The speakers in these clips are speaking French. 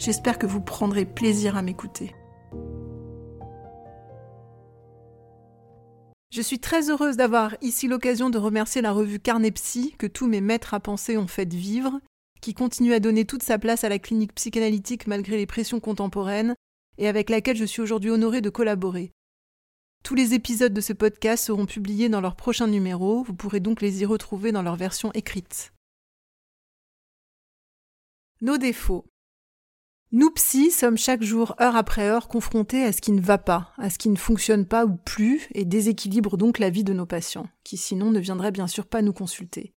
J'espère que vous prendrez plaisir à m'écouter. Je suis très heureuse d'avoir ici l'occasion de remercier la revue Carnepsy que tous mes maîtres à penser ont fait vivre, qui continue à donner toute sa place à la clinique psychanalytique malgré les pressions contemporaines, et avec laquelle je suis aujourd'hui honorée de collaborer. Tous les épisodes de ce podcast seront publiés dans leur prochain numéro, vous pourrez donc les y retrouver dans leur version écrite. Nos défauts. Nous psy sommes chaque jour, heure après heure, confrontés à ce qui ne va pas, à ce qui ne fonctionne pas ou plus, et déséquilibre donc la vie de nos patients, qui sinon ne viendraient bien sûr pas nous consulter.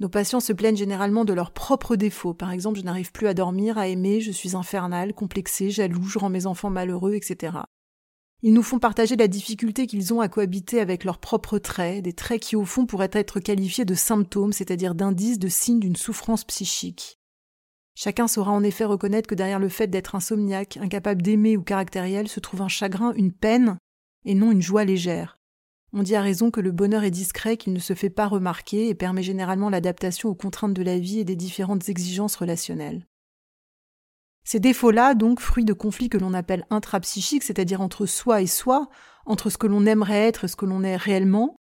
Nos patients se plaignent généralement de leurs propres défauts, par exemple je n'arrive plus à dormir, à aimer, je suis infernal, complexé, jaloux, je rends mes enfants malheureux, etc. Ils nous font partager la difficulté qu'ils ont à cohabiter avec leurs propres traits, des traits qui au fond pourraient être qualifiés de symptômes, c'est-à-dire d'indices, de signes d'une souffrance psychique. Chacun saura en effet reconnaître que derrière le fait d'être insomniaque, incapable d'aimer ou caractériel, se trouve un chagrin, une peine, et non une joie légère. On dit à raison que le bonheur est discret, qu'il ne se fait pas remarquer et permet généralement l'adaptation aux contraintes de la vie et des différentes exigences relationnelles. Ces défauts-là, donc, fruits de conflits que l'on appelle intrapsychiques, c'est-à-dire entre soi et soi, entre ce que l'on aimerait être et ce que l'on est réellement,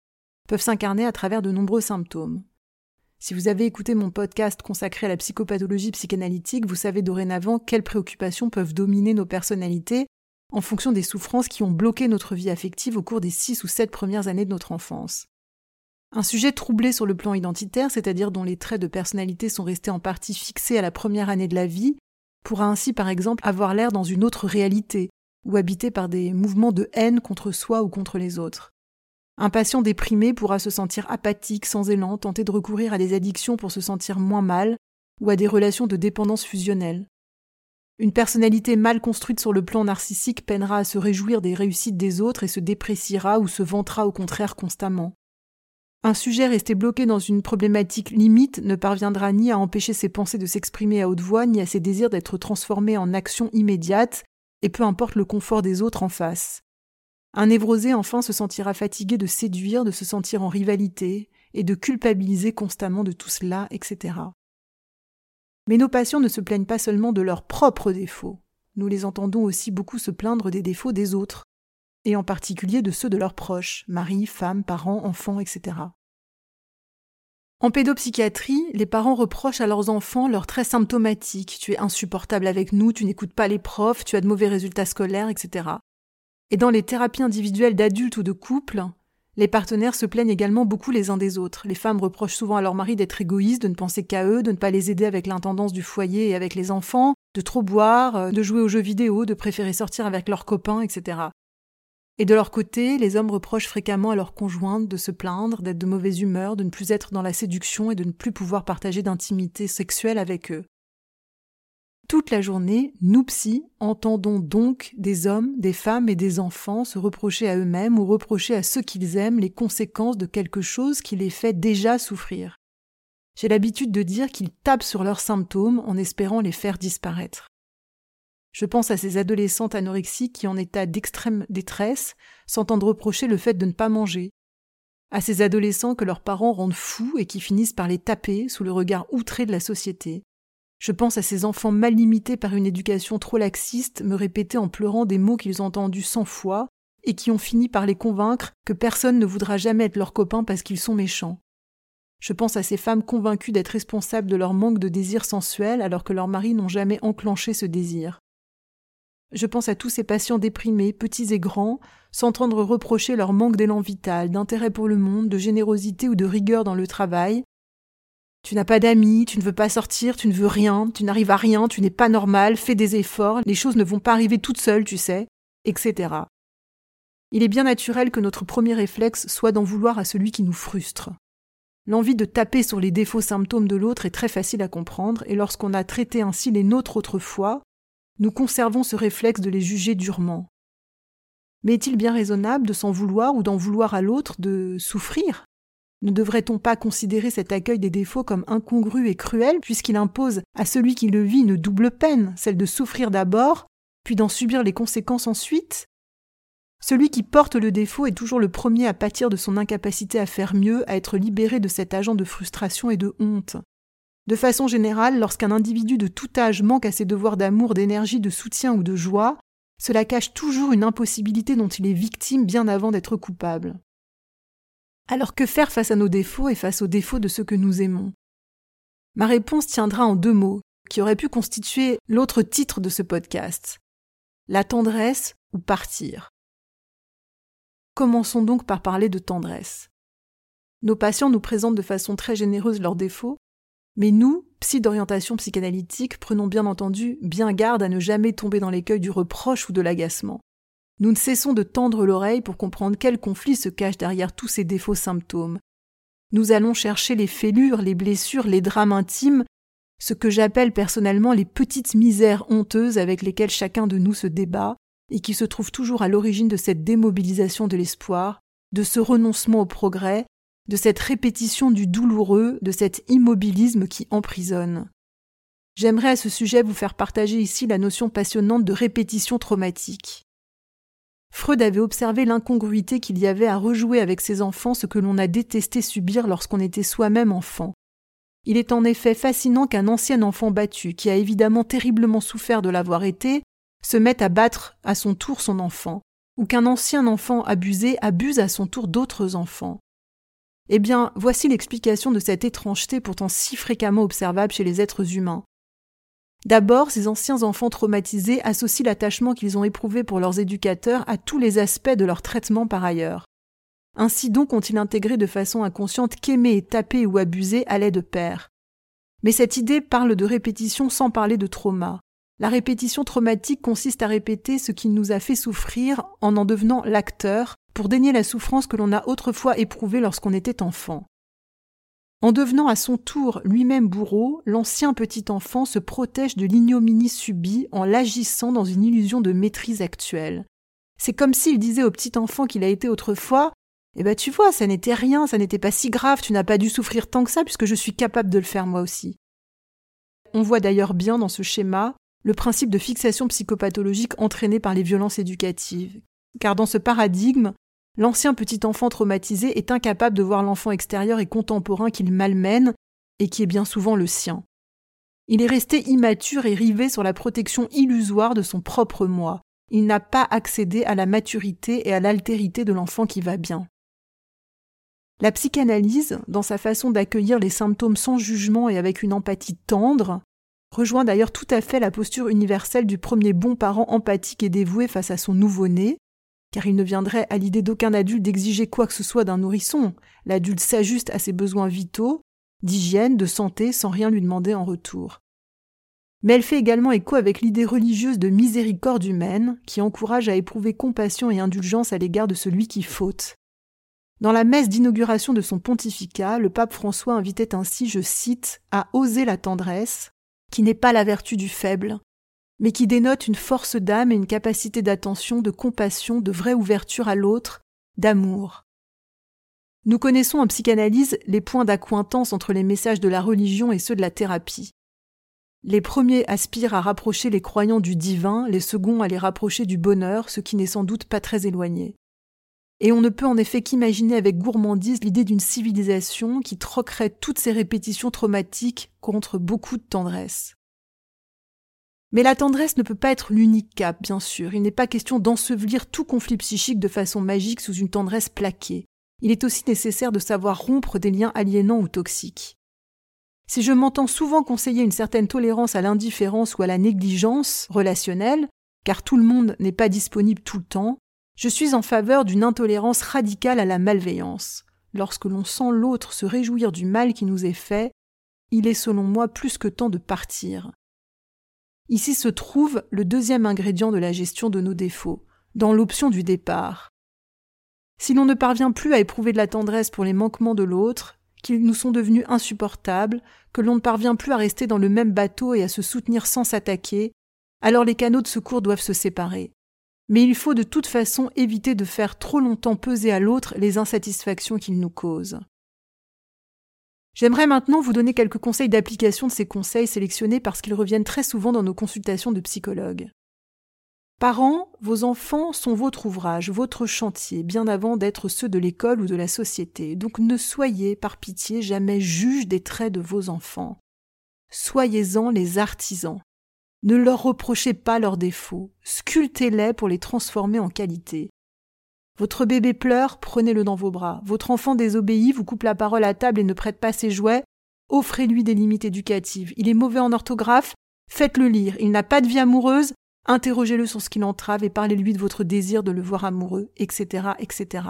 peuvent s'incarner à travers de nombreux symptômes. Si vous avez écouté mon podcast consacré à la psychopathologie psychanalytique, vous savez dorénavant quelles préoccupations peuvent dominer nos personnalités en fonction des souffrances qui ont bloqué notre vie affective au cours des six ou sept premières années de notre enfance. Un sujet troublé sur le plan identitaire, c'est-à-dire dont les traits de personnalité sont restés en partie fixés à la première année de la vie, pourra ainsi par exemple avoir l'air dans une autre réalité, ou habité par des mouvements de haine contre soi ou contre les autres. Un patient déprimé pourra se sentir apathique, sans élan, tenter de recourir à des addictions pour se sentir moins mal, ou à des relations de dépendance fusionnelle. Une personnalité mal construite sur le plan narcissique peinera à se réjouir des réussites des autres et se dépréciera ou se vantera au contraire constamment. Un sujet resté bloqué dans une problématique limite ne parviendra ni à empêcher ses pensées de s'exprimer à haute voix, ni à ses désirs d'être transformés en action immédiate, et peu importe le confort des autres en face. Un névrosé enfin se sentira fatigué de séduire, de se sentir en rivalité, et de culpabiliser constamment de tout cela, etc. Mais nos patients ne se plaignent pas seulement de leurs propres défauts, nous les entendons aussi beaucoup se plaindre des défauts des autres et en particulier de ceux de leurs proches, mari, femme, parents, enfants, etc. En pédopsychiatrie, les parents reprochent à leurs enfants leurs traits symptomatiques. Tu es insupportable avec nous, tu n'écoutes pas les profs, tu as de mauvais résultats scolaires, etc. Et dans les thérapies individuelles d'adultes ou de couples, les partenaires se plaignent également beaucoup les uns des autres. Les femmes reprochent souvent à leur mari d'être égoïste, de ne penser qu'à eux, de ne pas les aider avec l'intendance du foyer et avec les enfants, de trop boire, de jouer aux jeux vidéo, de préférer sortir avec leurs copains, etc. Et de leur côté, les hommes reprochent fréquemment à leurs conjointes de se plaindre, d'être de mauvaise humeur, de ne plus être dans la séduction et de ne plus pouvoir partager d'intimité sexuelle avec eux. Toute la journée, nous psy entendons donc des hommes, des femmes et des enfants se reprocher à eux-mêmes ou reprocher à ceux qu'ils aiment les conséquences de quelque chose qui les fait déjà souffrir. J'ai l'habitude de dire qu'ils tapent sur leurs symptômes en espérant les faire disparaître. Je pense à ces adolescentes anorexiques qui, en état d'extrême détresse, s'entendent reprocher le fait de ne pas manger, à ces adolescents que leurs parents rendent fous et qui finissent par les taper sous le regard outré de la société. Je pense à ces enfants mal limités par une éducation trop laxiste me répéter en pleurant des mots qu'ils ont entendus cent fois et qui ont fini par les convaincre que personne ne voudra jamais être leur copain parce qu'ils sont méchants. Je pense à ces femmes convaincues d'être responsables de leur manque de désir sensuel alors que leurs maris n'ont jamais enclenché ce désir. Je pense à tous ces patients déprimés, petits et grands, s'entendre reprocher leur manque d'élan vital, d'intérêt pour le monde, de générosité ou de rigueur dans le travail. Tu n'as pas d'amis, tu ne veux pas sortir, tu ne veux rien, tu n'arrives à rien, tu n'es pas normal, fais des efforts, les choses ne vont pas arriver toutes seules, tu sais, etc. Il est bien naturel que notre premier réflexe soit d'en vouloir à celui qui nous frustre. L'envie de taper sur les défauts symptômes de l'autre est très facile à comprendre, et lorsqu'on a traité ainsi les nôtres autrefois, nous conservons ce réflexe de les juger durement. Mais est-il bien raisonnable de s'en vouloir ou d'en vouloir à l'autre de souffrir? Ne devrait-on pas considérer cet accueil des défauts comme incongru et cruel puisqu'il impose à celui qui le vit une double peine, celle de souffrir d'abord, puis d'en subir les conséquences ensuite? Celui qui porte le défaut est toujours le premier à pâtir de son incapacité à faire mieux, à être libéré de cet agent de frustration et de honte. De façon générale, lorsqu'un individu de tout âge manque à ses devoirs d'amour, d'énergie, de soutien ou de joie, cela cache toujours une impossibilité dont il est victime bien avant d'être coupable. Alors que faire face à nos défauts et face aux défauts de ceux que nous aimons? Ma réponse tiendra en deux mots, qui auraient pu constituer l'autre titre de ce podcast. La tendresse ou partir? Commençons donc par parler de tendresse. Nos patients nous présentent de façon très généreuse leurs défauts, mais nous, psy d'orientation psychanalytique, prenons bien entendu bien garde à ne jamais tomber dans l'écueil du reproche ou de l'agacement. Nous ne cessons de tendre l'oreille pour comprendre quel conflit se cache derrière tous ces défauts symptômes. Nous allons chercher les fêlures, les blessures, les drames intimes, ce que j'appelle personnellement les petites misères honteuses avec lesquelles chacun de nous se débat et qui se trouvent toujours à l'origine de cette démobilisation de l'espoir, de ce renoncement au progrès, de cette répétition du douloureux, de cet immobilisme qui emprisonne. J'aimerais à ce sujet vous faire partager ici la notion passionnante de répétition traumatique. Freud avait observé l'incongruité qu'il y avait à rejouer avec ses enfants ce que l'on a détesté subir lorsqu'on était soi-même enfant. Il est en effet fascinant qu'un ancien enfant battu, qui a évidemment terriblement souffert de l'avoir été, se mette à battre à son tour son enfant, ou qu'un ancien enfant abusé abuse à son tour d'autres enfants. Eh bien, voici l'explication de cette étrangeté pourtant si fréquemment observable chez les êtres humains. D'abord, ces anciens enfants traumatisés associent l'attachement qu'ils ont éprouvé pour leurs éducateurs à tous les aspects de leur traitement par ailleurs. Ainsi donc ont-ils intégré de façon inconsciente qu'aimer, taper ou abuser allait de pair. Mais cette idée parle de répétition sans parler de trauma. La répétition traumatique consiste à répéter ce qui nous a fait souffrir en en devenant l'acteur, pour dénier la souffrance que l'on a autrefois éprouvée lorsqu'on était enfant. En devenant à son tour lui-même bourreau, l'ancien petit enfant se protège de l'ignominie subie en l'agissant dans une illusion de maîtrise actuelle. C'est comme s'il disait au petit enfant qu'il a été autrefois Eh ben tu vois, ça n'était rien, ça n'était pas si grave, tu n'as pas dû souffrir tant que ça puisque je suis capable de le faire moi aussi. On voit d'ailleurs bien dans ce schéma le principe de fixation psychopathologique entraîné par les violences éducatives, car dans ce paradigme, l'ancien petit enfant traumatisé est incapable de voir l'enfant extérieur et contemporain qu'il malmène et qui est bien souvent le sien. Il est resté immature et rivé sur la protection illusoire de son propre moi. Il n'a pas accédé à la maturité et à l'altérité de l'enfant qui va bien. La psychanalyse, dans sa façon d'accueillir les symptômes sans jugement et avec une empathie tendre, rejoint d'ailleurs tout à fait la posture universelle du premier bon parent empathique et dévoué face à son nouveau-né, car il ne viendrait à l'idée d'aucun adulte d'exiger quoi que ce soit d'un nourrisson. L'adulte s'ajuste à ses besoins vitaux, d'hygiène, de santé, sans rien lui demander en retour. Mais elle fait également écho avec l'idée religieuse de miséricorde humaine, qui encourage à éprouver compassion et indulgence à l'égard de celui qui faute. Dans la messe d'inauguration de son pontificat, le pape François invitait ainsi, je cite, à oser la tendresse, qui n'est pas la vertu du faible, mais qui dénote une force d'âme et une capacité d'attention, de compassion, de vraie ouverture à l'autre, d'amour. Nous connaissons en psychanalyse les points d'accointance entre les messages de la religion et ceux de la thérapie. Les premiers aspirent à rapprocher les croyants du divin, les seconds à les rapprocher du bonheur, ce qui n'est sans doute pas très éloigné. Et on ne peut en effet qu'imaginer avec gourmandise l'idée d'une civilisation qui troquerait toutes ces répétitions traumatiques contre beaucoup de tendresse. Mais la tendresse ne peut pas être l'unique cap, bien sûr. Il n'est pas question d'ensevelir tout conflit psychique de façon magique sous une tendresse plaquée. Il est aussi nécessaire de savoir rompre des liens aliénants ou toxiques. Si je m'entends souvent conseiller une certaine tolérance à l'indifférence ou à la négligence relationnelle, car tout le monde n'est pas disponible tout le temps, je suis en faveur d'une intolérance radicale à la malveillance. Lorsque l'on sent l'autre se réjouir du mal qui nous est fait, il est selon moi plus que temps de partir. Ici se trouve le deuxième ingrédient de la gestion de nos défauts, dans l'option du départ. Si l'on ne parvient plus à éprouver de la tendresse pour les manquements de l'autre, qu'ils nous sont devenus insupportables, que l'on ne parvient plus à rester dans le même bateau et à se soutenir sans s'attaquer, alors les canaux de secours doivent se séparer. Mais il faut de toute façon éviter de faire trop longtemps peser à l'autre les insatisfactions qu'il nous cause. J'aimerais maintenant vous donner quelques conseils d'application de ces conseils sélectionnés parce qu'ils reviennent très souvent dans nos consultations de psychologues. Parents, vos enfants sont votre ouvrage, votre chantier, bien avant d'être ceux de l'école ou de la société. Donc ne soyez, par pitié, jamais juge des traits de vos enfants. Soyez-en les artisans. Ne leur reprochez pas leurs défauts, sculptez-les pour les transformer en qualité. Votre bébé pleure, prenez-le dans vos bras. Votre enfant désobéit, vous coupe la parole à table et ne prête pas ses jouets, offrez-lui des limites éducatives. Il est mauvais en orthographe, faites-le lire. Il n'a pas de vie amoureuse, Interrogez-le sur ce qui l'entrave et parlez-lui de votre désir de le voir amoureux, etc., etc.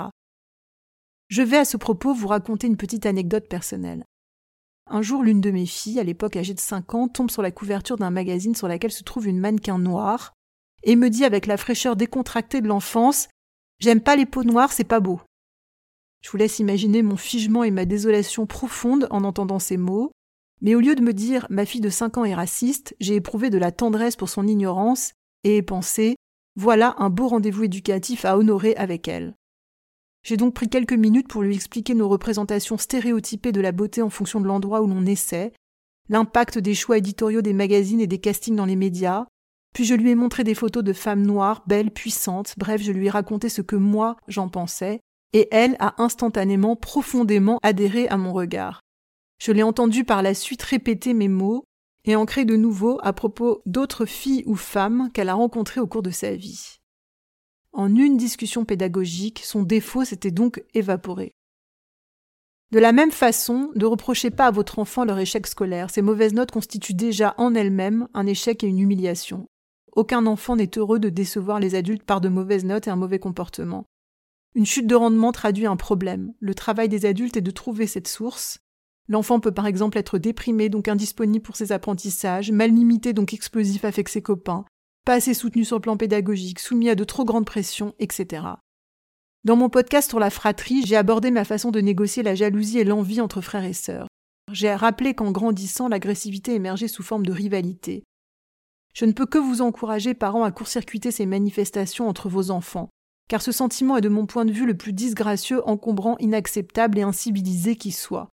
Je vais à ce propos vous raconter une petite anecdote personnelle. Un jour, l'une de mes filles, à l'époque âgée de 5 ans, tombe sur la couverture d'un magazine sur laquelle se trouve une mannequin noire et me dit avec la fraîcheur décontractée de l'enfance J'aime pas les peaux noires, c'est pas beau. Je vous laisse imaginer mon figement et ma désolation profonde en entendant ces mots, mais au lieu de me dire ma fille de 5 ans est raciste, j'ai éprouvé de la tendresse pour son ignorance et pensé voilà un beau rendez-vous éducatif à honorer avec elle. J'ai donc pris quelques minutes pour lui expliquer nos représentations stéréotypées de la beauté en fonction de l'endroit où l'on essaie, l'impact des choix éditoriaux des magazines et des castings dans les médias, puis je lui ai montré des photos de femmes noires, belles, puissantes, bref, je lui ai raconté ce que moi j'en pensais, et elle a instantanément, profondément adhéré à mon regard. Je l'ai entendu par la suite répéter mes mots, et en crée de nouveaux à propos d'autres filles ou femmes qu'elle a rencontrées au cours de sa vie. En une discussion pédagogique, son défaut s'était donc évaporé. De la même façon, ne reprochez pas à votre enfant leur échec scolaire. Ces mauvaises notes constituent déjà en elles-mêmes un échec et une humiliation. Aucun enfant n'est heureux de décevoir les adultes par de mauvaises notes et un mauvais comportement. Une chute de rendement traduit un problème. Le travail des adultes est de trouver cette source L'enfant peut par exemple être déprimé, donc indisponible pour ses apprentissages, mal limité, donc explosif avec ses copains, pas assez soutenu sur le plan pédagogique, soumis à de trop grandes pressions, etc. Dans mon podcast sur la fratrie, j'ai abordé ma façon de négocier la jalousie et l'envie entre frères et sœurs. J'ai rappelé qu'en grandissant, l'agressivité émergeait sous forme de rivalité. Je ne peux que vous encourager, parents, à court-circuiter ces manifestations entre vos enfants, car ce sentiment est de mon point de vue le plus disgracieux, encombrant, inacceptable et incivilisé qui soit.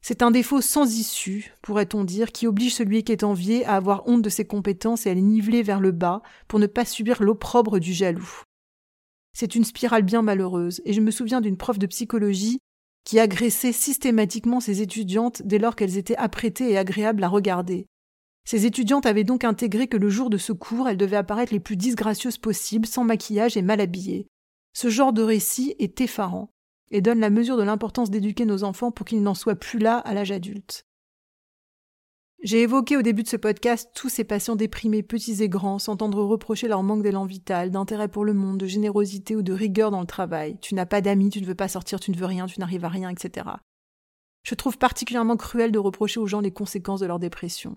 C'est un défaut sans issue, pourrait-on dire, qui oblige celui qui est envié à avoir honte de ses compétences et à les niveler vers le bas pour ne pas subir l'opprobre du jaloux. C'est une spirale bien malheureuse, et je me souviens d'une prof de psychologie qui agressait systématiquement ses étudiantes dès lors qu'elles étaient apprêtées et agréables à regarder. Ces étudiantes avaient donc intégré que le jour de ce cours, elles devaient apparaître les plus disgracieuses possibles, sans maquillage et mal habillées. Ce genre de récit est effarant et donne la mesure de l'importance d'éduquer nos enfants pour qu'ils n'en soient plus là à l'âge adulte. J'ai évoqué au début de ce podcast tous ces patients déprimés, petits et grands, s'entendre reprocher leur manque d'élan vital, d'intérêt pour le monde, de générosité ou de rigueur dans le travail. Tu n'as pas d'amis, tu ne veux pas sortir, tu ne veux rien, tu n'arrives à rien, etc. Je trouve particulièrement cruel de reprocher aux gens les conséquences de leur dépression.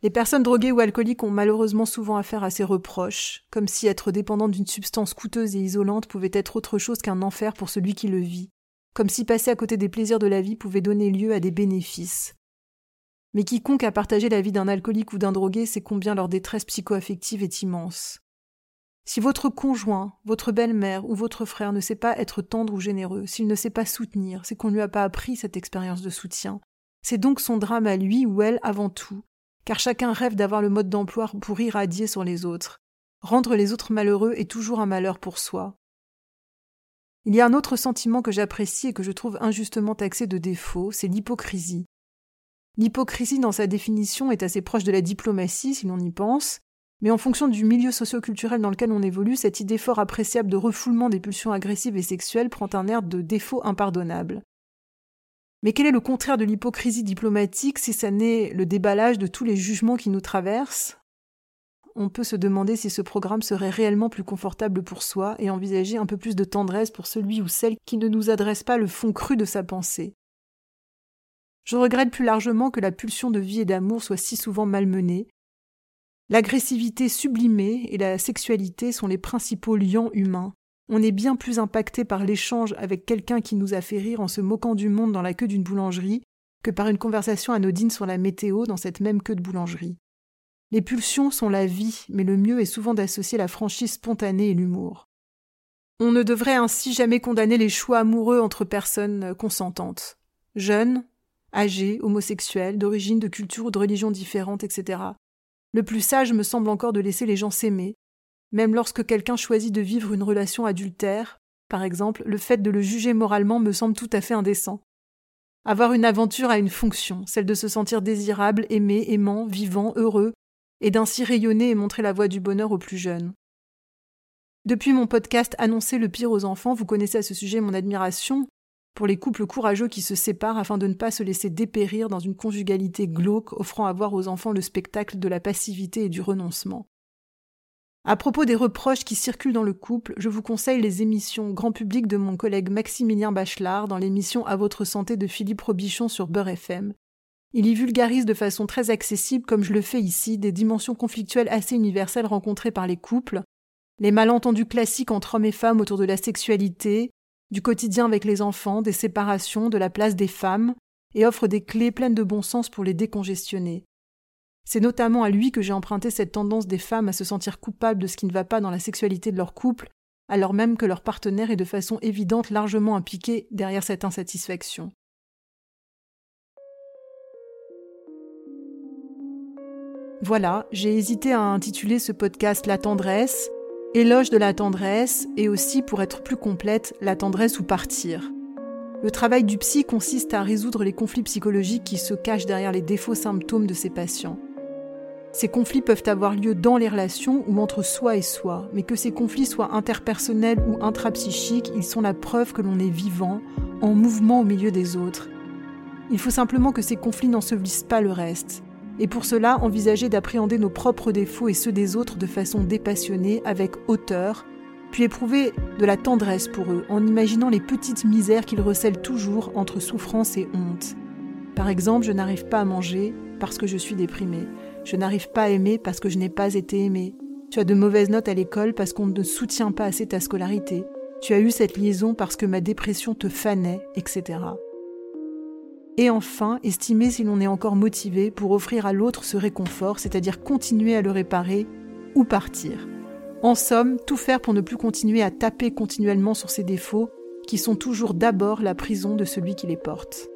Les personnes droguées ou alcooliques ont malheureusement souvent affaire à ces reproches, comme si être dépendant d'une substance coûteuse et isolante pouvait être autre chose qu'un enfer pour celui qui le vit, comme si passer à côté des plaisirs de la vie pouvait donner lieu à des bénéfices. Mais quiconque a partagé la vie d'un alcoolique ou d'un drogué sait combien leur détresse psychoaffective est immense. Si votre conjoint, votre belle-mère ou votre frère ne sait pas être tendre ou généreux, s'il ne sait pas soutenir, c'est qu'on ne lui a pas appris cette expérience de soutien. C'est donc son drame à lui ou elle avant tout, car chacun rêve d'avoir le mode d'emploi pour irradier sur les autres. Rendre les autres malheureux est toujours un malheur pour soi. Il y a un autre sentiment que j'apprécie et que je trouve injustement taxé de défaut, c'est l'hypocrisie. L'hypocrisie dans sa définition est assez proche de la diplomatie si l'on y pense, mais en fonction du milieu socio-culturel dans lequel on évolue, cette idée fort appréciable de refoulement des pulsions agressives et sexuelles prend un air de défaut impardonnable. Mais quel est le contraire de l'hypocrisie diplomatique si ça n'est le déballage de tous les jugements qui nous traversent? On peut se demander si ce programme serait réellement plus confortable pour soi et envisager un peu plus de tendresse pour celui ou celle qui ne nous adresse pas le fond cru de sa pensée. Je regrette plus largement que la pulsion de vie et d'amour soit si souvent malmenée. L'agressivité sublimée et la sexualité sont les principaux liens humains, on est bien plus impacté par l'échange avec quelqu'un qui nous a fait rire en se moquant du monde dans la queue d'une boulangerie que par une conversation anodine sur la météo dans cette même queue de boulangerie. Les pulsions sont la vie, mais le mieux est souvent d'associer la franchise spontanée et l'humour. On ne devrait ainsi jamais condamner les choix amoureux entre personnes consentantes. Jeunes, âgés, homosexuels, d'origine, de culture ou de religion différente, etc. Le plus sage me semble encore de laisser les gens s'aimer, même lorsque quelqu'un choisit de vivre une relation adultère, par exemple, le fait de le juger moralement me semble tout à fait indécent. Avoir une aventure a une fonction, celle de se sentir désirable, aimé, aimant, vivant, heureux, et d'ainsi rayonner et montrer la voie du bonheur aux plus jeunes. Depuis mon podcast Annoncer le pire aux enfants, vous connaissez à ce sujet mon admiration pour les couples courageux qui se séparent afin de ne pas se laisser dépérir dans une conjugalité glauque offrant à voir aux enfants le spectacle de la passivité et du renoncement. À propos des reproches qui circulent dans le couple, je vous conseille les émissions grand public de mon collègue Maximilien Bachelard dans l'émission À votre santé de Philippe Robichon sur Beurre FM. Il y vulgarise de façon très accessible, comme je le fais ici, des dimensions conflictuelles assez universelles rencontrées par les couples, les malentendus classiques entre hommes et femmes autour de la sexualité, du quotidien avec les enfants, des séparations, de la place des femmes, et offre des clés pleines de bon sens pour les décongestionner. C'est notamment à lui que j'ai emprunté cette tendance des femmes à se sentir coupables de ce qui ne va pas dans la sexualité de leur couple, alors même que leur partenaire est de façon évidente largement impliqué derrière cette insatisfaction. Voilà, j'ai hésité à intituler ce podcast La tendresse, éloge de la tendresse, et aussi, pour être plus complète, la tendresse ou partir. Le travail du psy consiste à résoudre les conflits psychologiques qui se cachent derrière les défauts symptômes de ses patients. Ces conflits peuvent avoir lieu dans les relations ou entre soi et soi, mais que ces conflits soient interpersonnels ou intrapsychiques, ils sont la preuve que l'on est vivant, en mouvement au milieu des autres. Il faut simplement que ces conflits n'ensevelissent pas le reste, et pour cela envisager d'appréhender nos propres défauts et ceux des autres de façon dépassionnée, avec hauteur, puis éprouver de la tendresse pour eux, en imaginant les petites misères qu'ils recèlent toujours entre souffrance et honte. Par exemple, je n'arrive pas à manger parce que je suis déprimée. Je n'arrive pas à aimer parce que je n'ai pas été aimée. Tu as de mauvaises notes à l'école parce qu'on ne soutient pas assez ta scolarité. Tu as eu cette liaison parce que ma dépression te fanait, etc. Et enfin, estimer si l'on est encore motivé pour offrir à l'autre ce réconfort, c'est-à-dire continuer à le réparer ou partir. En somme, tout faire pour ne plus continuer à taper continuellement sur ses défauts, qui sont toujours d'abord la prison de celui qui les porte.